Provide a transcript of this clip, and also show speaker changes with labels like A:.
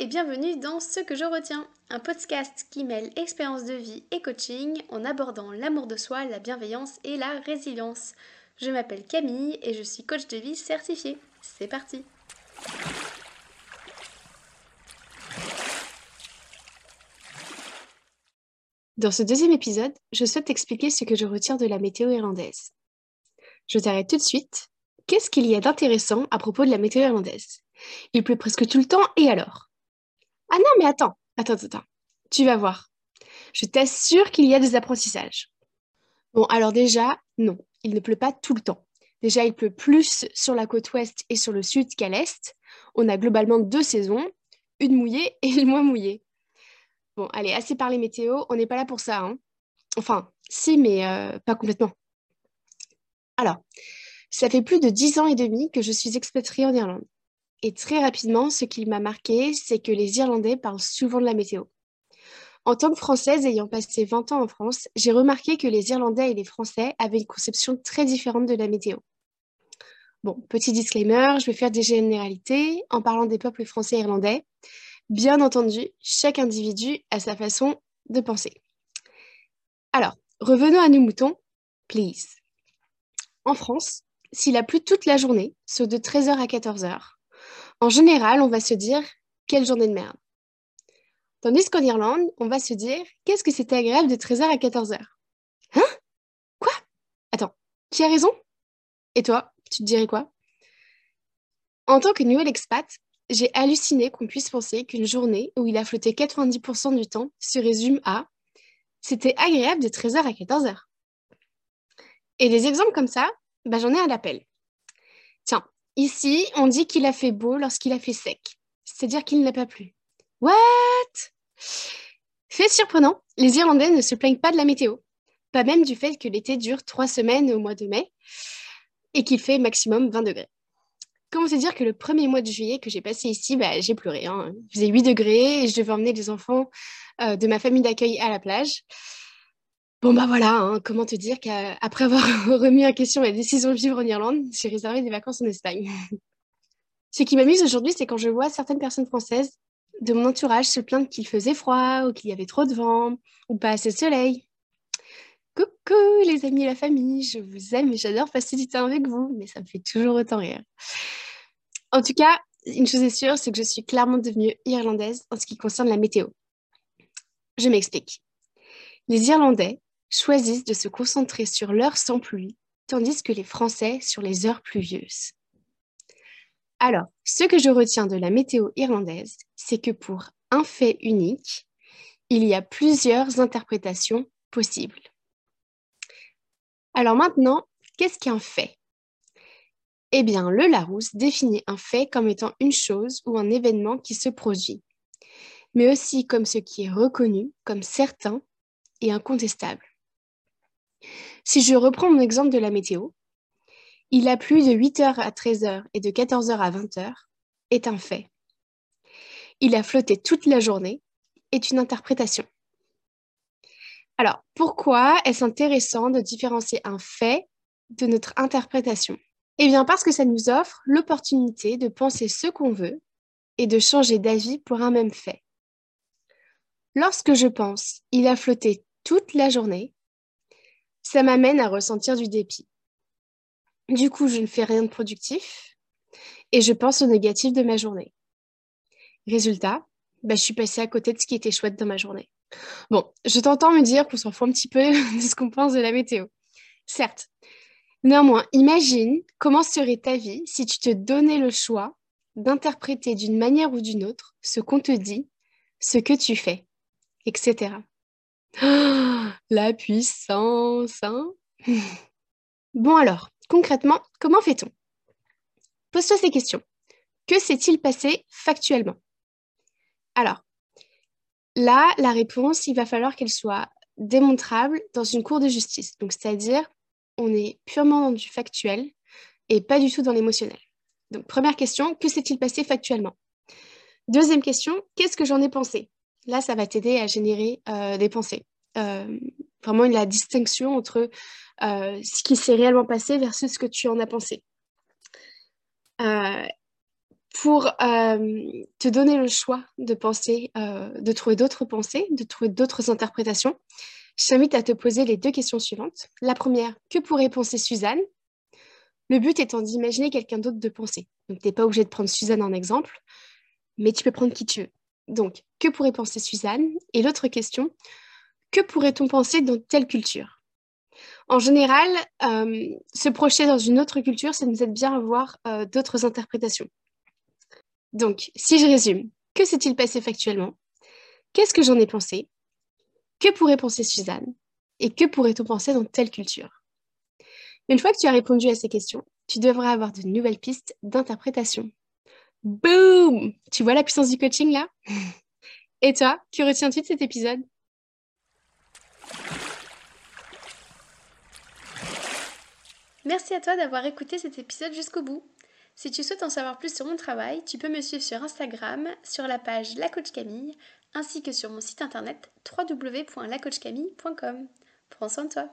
A: et bienvenue dans Ce que je retiens, un podcast qui mêle expérience de vie et coaching en abordant l'amour de soi, la bienveillance et la résilience. Je m'appelle Camille et je suis coach de vie certifiée. C'est parti Dans ce deuxième épisode, je souhaite t'expliquer ce que je retiens de la météo irlandaise. Je t'arrête tout de suite. Qu'est-ce qu'il y a d'intéressant à propos de la météo irlandaise? Il pleut presque tout le temps et alors? Ah non, mais attends, attends, attends. Tu vas voir. Je t'assure qu'il y a des apprentissages. Bon, alors déjà, non, il ne pleut pas tout le temps. Déjà, il pleut plus sur la côte ouest et sur le sud qu'à l'est. On a globalement deux saisons, une mouillée et une moins mouillée. Bon, allez, assez parlé météo, on n'est pas là pour ça. Hein. Enfin, si, mais euh, pas complètement. Alors, ça fait plus de dix ans et demi que je suis expatriée en Irlande. Et très rapidement, ce qui m'a marqué, c'est que les Irlandais parlent souvent de la météo. En tant que Française ayant passé 20 ans en France, j'ai remarqué que les Irlandais et les Français avaient une conception très différente de la météo. Bon, petit disclaimer, je vais faire des généralités en parlant des peuples français et irlandais. Bien entendu, chaque individu a sa façon de penser. Alors, revenons à nos moutons, please. En France, s'il a plu toute la journée, soit de 13h à 14h, en général, on va se dire quelle journée de merde. Tandis qu'en Irlande, on va se dire qu'est-ce que c'était agréable de 13h à 14h. Hein? Quoi? Attends, qui a raison? Et toi, tu te dirais quoi? En tant que nouvel expat, j'ai halluciné qu'on puisse penser qu'une journée où il a flotté 90% du temps se résume à c'était agréable de 13h à 14h. Et des exemples comme ça, bah, j'en ai un appel. Tiens, ici, on dit qu'il a fait beau lorsqu'il a fait sec, c'est-à-dire qu'il n'a pas plu. What? Fait surprenant, les Irlandais ne se plaignent pas de la météo, pas même du fait que l'été dure trois semaines au mois de mai et qu'il fait maximum 20 degrés. Comment te dire que le premier mois de juillet que j'ai passé ici, bah, j'ai pleuré. Hein. Il faisait 8 degrés et je devais emmener les enfants euh, de ma famille d'accueil à la plage. Bon, bah voilà, hein, comment te dire qu'après avoir remis en question la décision de vivre en Irlande, j'ai réservé des vacances en Espagne. Ce qui m'amuse aujourd'hui, c'est quand je vois certaines personnes françaises de mon entourage se plaindre qu'il faisait froid ou qu'il y avait trop de vent ou pas assez de soleil. Coucou les amis et la famille, je vous aime et j'adore passer du temps avec vous, mais ça me fait toujours autant rire. En tout cas, une chose est sûre, c'est que je suis clairement devenue irlandaise en ce qui concerne la météo. Je m'explique. Les Irlandais choisissent de se concentrer sur l'heure sans pluie, tandis que les Français sur les heures pluvieuses. Alors, ce que je retiens de la météo irlandaise, c'est que pour un fait unique, il y a plusieurs interprétations possibles. Alors maintenant, qu'est-ce qu'un fait? Eh bien, le Larousse définit un fait comme étant une chose ou un événement qui se produit, mais aussi comme ce qui est reconnu comme certain et incontestable. Si je reprends mon exemple de la météo, il a plu de 8h à 13h et de 14h à 20h est un fait. Il a flotté toute la journée est une interprétation. Alors, pourquoi est-ce intéressant de différencier un fait de notre interprétation? Eh bien, parce que ça nous offre l'opportunité de penser ce qu'on veut et de changer d'avis pour un même fait. Lorsque je pense il a flotté toute la journée, ça m'amène à ressentir du dépit. Du coup, je ne fais rien de productif et je pense au négatif de ma journée. Résultat, bah, je suis passée à côté de ce qui était chouette dans ma journée. Bon, je t'entends me dire qu'on s'en fout un petit peu de ce qu'on pense de la météo. Certes. Néanmoins, imagine comment serait ta vie si tu te donnais le choix d'interpréter d'une manière ou d'une autre ce qu'on te dit, ce que tu fais, etc. la puissance, hein Bon alors, concrètement, comment fait-on? Pose-toi ces questions. Que s'est-il passé factuellement? Alors, Là, la réponse, il va falloir qu'elle soit démontrable dans une cour de justice. Donc, c'est-à-dire, on est purement dans du factuel et pas du tout dans l'émotionnel. Donc, première question, que s'est-il passé factuellement? Deuxième question, qu'est-ce que j'en ai pensé? Là, ça va t'aider à générer euh, des pensées. Euh, vraiment la distinction entre euh, ce qui s'est réellement passé versus ce que tu en as pensé. pour te donner le choix de penser, de trouver d'autres pensées, de trouver d'autres interprétations, je t'invite à te poser les deux questions suivantes. La première, que pourrait penser Suzanne? Le but étant d'imaginer quelqu'un d'autre de penser. Donc, tu n'es pas obligé de prendre Suzanne en exemple, mais tu peux prendre qui tu veux. Donc, que pourrait penser Suzanne? Et l'autre question, que pourrait-on penser dans telle culture? En général, se projeter dans une autre culture, ça nous aide bien à voir d'autres interprétations. Donc, si je résume, que s'est-il passé factuellement? Qu'est-ce que j'en ai pensé? Que pourrait penser Suzanne? Et que pourrait-on penser dans telle culture? Une fois que tu as répondu à ces questions, tu devrais avoir de nouvelles pistes d'interprétation. Boum Tu vois la puissance du coaching là? Et toi, que retiens-tu de cet épisode?
B: Merci à toi d'avoir écouté cet épisode jusqu'au bout. Si tu souhaites en savoir plus sur mon travail, tu peux me suivre sur Instagram, sur la page La Coach Camille, ainsi que sur mon site internet www.lacoachcamille.com. Prends soin de toi.